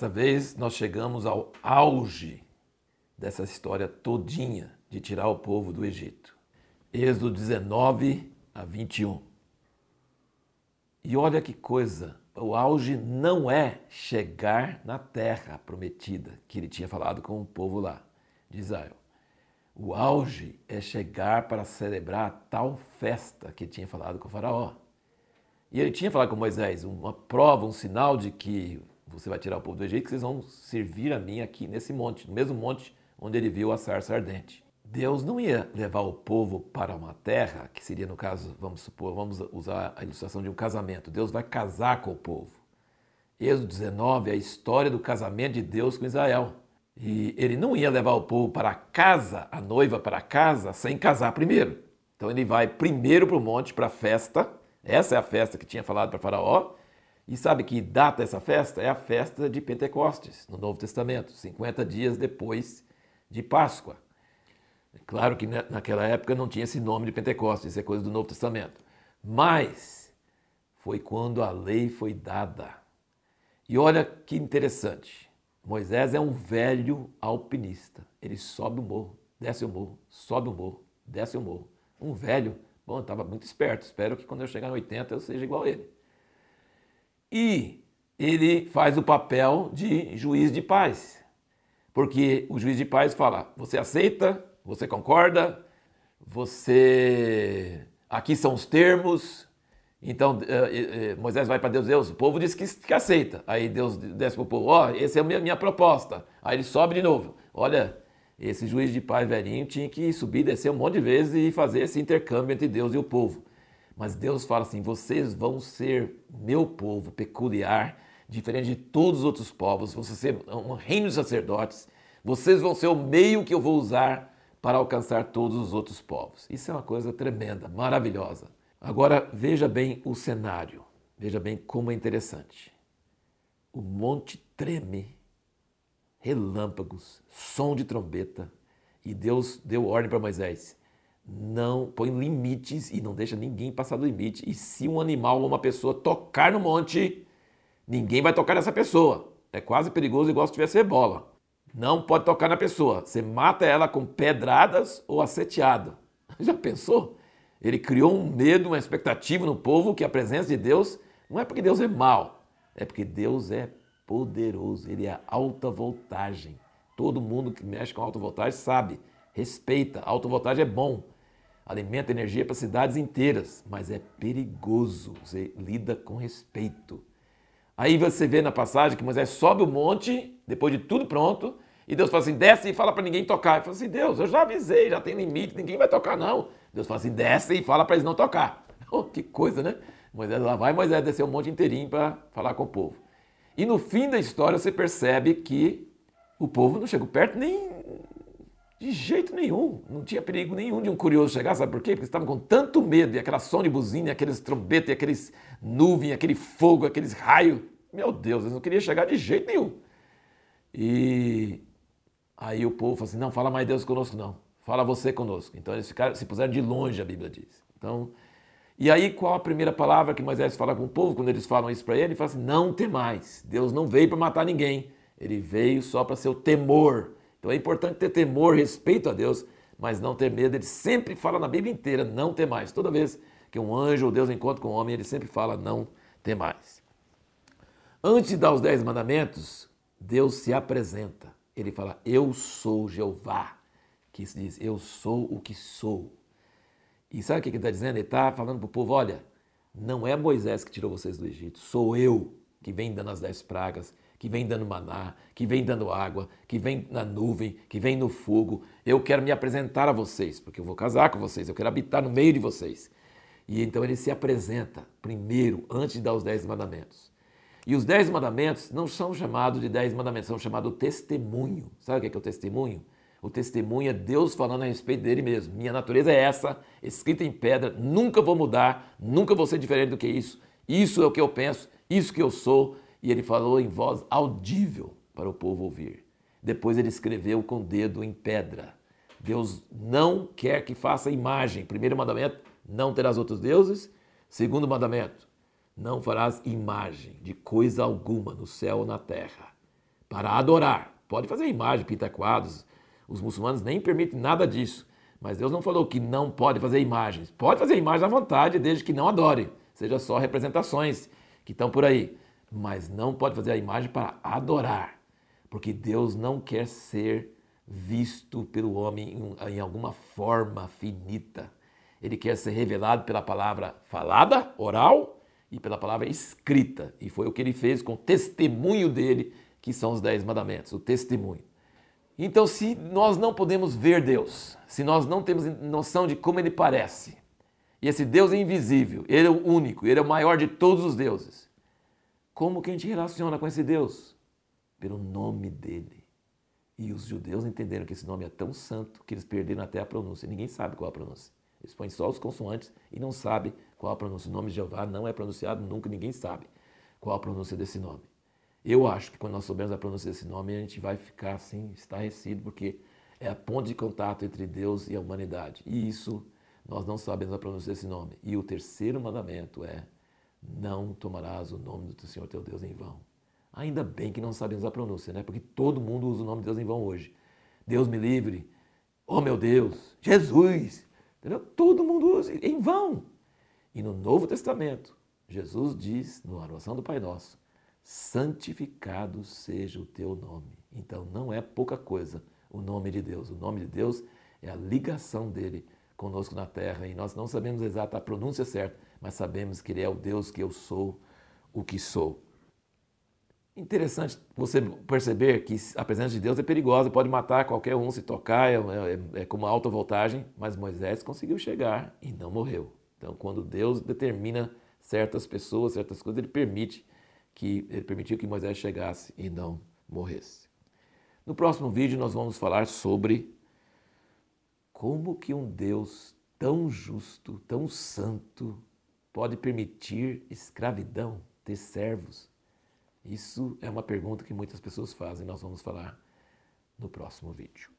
Dessa vez nós chegamos ao auge dessa história todinha de tirar o povo do Egito. Êxodo 19 a 21. E olha que coisa, o auge não é chegar na terra prometida que ele tinha falado com o povo lá de Israel. O auge é chegar para celebrar a tal festa que ele tinha falado com o faraó. E ele tinha falado com Moisés, uma prova, um sinal de que você vai tirar o povo do Egito, vocês vão servir a mim aqui nesse monte, no mesmo monte onde ele viu a sarça ardente. Deus não ia levar o povo para uma terra, que seria no caso, vamos supor, vamos usar a ilustração de um casamento. Deus vai casar com o povo. Êxodo 19 é a história do casamento de Deus com Israel. E ele não ia levar o povo para casa, a noiva para casa, sem casar primeiro. Então ele vai primeiro para o monte, para a festa. Essa é a festa que tinha falado para Faraó. E sabe que data essa festa? É a festa de Pentecostes, no Novo Testamento, 50 dias depois de Páscoa. É claro que naquela época não tinha esse nome de Pentecostes, isso é coisa do Novo Testamento. Mas foi quando a lei foi dada. E olha que interessante. Moisés é um velho alpinista. Ele sobe o morro, desce o morro, sobe o morro, desce o morro. Um velho, bom, estava muito esperto. Espero que quando eu chegar em 80 eu seja igual a ele. E ele faz o papel de juiz de paz. Porque o juiz de paz fala: você aceita você concorda? Você. Aqui são os termos. Então eh, eh, Moisés vai para Deus, Deus, o povo diz que, que aceita. Aí Deus desce para o povo, ó, oh, essa é a minha, minha proposta. Aí ele sobe de novo. Olha, esse juiz de paz velhinho tinha que subir, descer um monte de vezes e fazer esse intercâmbio entre Deus e o povo. Mas Deus fala assim: vocês vão ser meu povo peculiar, diferente de todos os outros povos, vão ser um reino de sacerdotes, vocês vão ser o meio que eu vou usar para alcançar todos os outros povos. Isso é uma coisa tremenda, maravilhosa. Agora veja bem o cenário, veja bem como é interessante. O monte treme, relâmpagos, som de trombeta, e Deus deu ordem para Moisés: não põe limites e não deixa ninguém passar do limite. E se um animal ou uma pessoa tocar no monte, ninguém vai tocar nessa pessoa. É quase perigoso igual se tivesse ebola. Não pode tocar na pessoa. Você mata ela com pedradas ou asseteado. Já pensou? Ele criou um medo, uma expectativa no povo que a presença de Deus não é porque Deus é mau, é porque Deus é poderoso, ele é alta voltagem. Todo mundo que mexe com alta voltagem sabe, respeita. Alta voltagem é bom, alimenta energia para cidades inteiras, mas é perigoso. Você lida com respeito. Aí você vê na passagem que Moisés sobe o monte, depois de tudo pronto, e Deus fala assim: desce e fala para ninguém tocar. Ele fala assim: Deus, eu já avisei, já tem limite, ninguém vai tocar não. Deus fala assim: desce e fala para eles não tocar. Oh, que coisa, né? Moisés lá vai, Moisés desceu um monte inteirinho para falar com o povo. E no fim da história você percebe que o povo não chegou perto nem de jeito nenhum. Não tinha perigo nenhum de um curioso chegar, sabe por quê? Porque estavam com tanto medo, e aquela som de buzina, aqueles trombetas, aqueles nuvens, aquele fogo, aqueles raios. Meu Deus, eles não queriam chegar de jeito nenhum. E aí o povo falou assim: não, fala mais Deus conosco, não. Fala você conosco. Então eles ficaram, se puseram de longe, a Bíblia diz. Então, e aí qual a primeira palavra que Moisés fala com o povo quando eles falam isso para ele? Ele fala assim: não temais. Deus não veio para matar ninguém. Ele veio só para ser o temor. Então é importante ter temor, respeito a Deus, mas não ter medo. Ele sempre fala na Bíblia inteira: não temais. Toda vez que um anjo ou Deus encontra com um homem, ele sempre fala: não temais. Antes de dar os dez mandamentos, Deus se apresenta. Ele fala: Eu sou Jeová. Que se diz: Eu sou o que sou. E sabe o que ele está dizendo? Ele está falando para o povo: olha, não é Moisés que tirou vocês do Egito, sou eu que vem dando as dez pragas, que vem dando maná, que vem dando água, que vem na nuvem, que vem no fogo. Eu quero me apresentar a vocês, porque eu vou casar com vocês, eu quero habitar no meio de vocês. E então ele se apresenta primeiro, antes de dar os dez mandamentos. E os dez mandamentos não são chamados de dez mandamentos, são chamados testemunho. Sabe o que é, que é o testemunho? O testemunho é Deus falando a respeito dele mesmo. Minha natureza é essa, escrita em pedra, nunca vou mudar, nunca vou ser diferente do que isso. Isso é o que eu penso, isso que eu sou. E ele falou em voz audível para o povo ouvir. Depois ele escreveu com o dedo em pedra. Deus não quer que faça imagem. Primeiro mandamento, não terás outros deuses. Segundo mandamento, não farás imagem de coisa alguma no céu ou na terra, para adorar. Pode fazer imagem, pintar quadros. Os muçulmanos nem permitem nada disso. Mas Deus não falou que não pode fazer imagens. Pode fazer imagem à vontade, desde que não adore. Seja só representações que estão por aí. Mas não pode fazer a imagem para adorar. Porque Deus não quer ser visto pelo homem em alguma forma finita. Ele quer ser revelado pela palavra falada, oral, e pela palavra escrita. E foi o que ele fez com o testemunho dele, que são os dez mandamentos, o testemunho. Então, se nós não podemos ver Deus, se nós não temos noção de como Ele parece, e esse Deus é invisível, Ele é o único, Ele é o maior de todos os deuses, como que a gente relaciona com esse Deus? Pelo nome dele. E os judeus entenderam que esse nome é tão santo que eles perderam até a pronúncia. Ninguém sabe qual a pronúncia. Eles põem só os consoantes e não sabe qual a pronúncia. O nome de Jeová não é pronunciado nunca, ninguém sabe qual a pronúncia desse nome. Eu acho que quando nós soubermos a pronúncia desse nome, a gente vai ficar assim, estarrecido, porque é a ponte de contato entre Deus e a humanidade. E isso nós não sabemos a pronúncia desse nome. E o terceiro mandamento é: não tomarás o nome do Senhor teu Deus em vão. Ainda bem que não sabemos a pronúncia, né? Porque todo mundo usa o nome de Deus em vão hoje. Deus me livre. Oh meu Deus, Jesus. Entendeu? Todo mundo usa em vão. E no Novo Testamento, Jesus diz, na oração do Pai Nosso, santificado seja o teu nome. Então não é pouca coisa o nome de Deus. O nome de Deus é a ligação dele conosco na terra e nós não sabemos exata a pronúncia certa, mas sabemos que ele é o Deus que eu sou, o que sou. Interessante você perceber que a presença de Deus é perigosa, pode matar qualquer um se tocar, é, é, é como alta voltagem, mas Moisés conseguiu chegar e não morreu. Então, quando Deus determina certas pessoas, certas coisas, ele permite que ele permitiu que Moisés chegasse e não morresse. No próximo vídeo nós vamos falar sobre como que um Deus tão justo, tão santo, pode permitir escravidão, ter servos. Isso é uma pergunta que muitas pessoas fazem, nós vamos falar no próximo vídeo.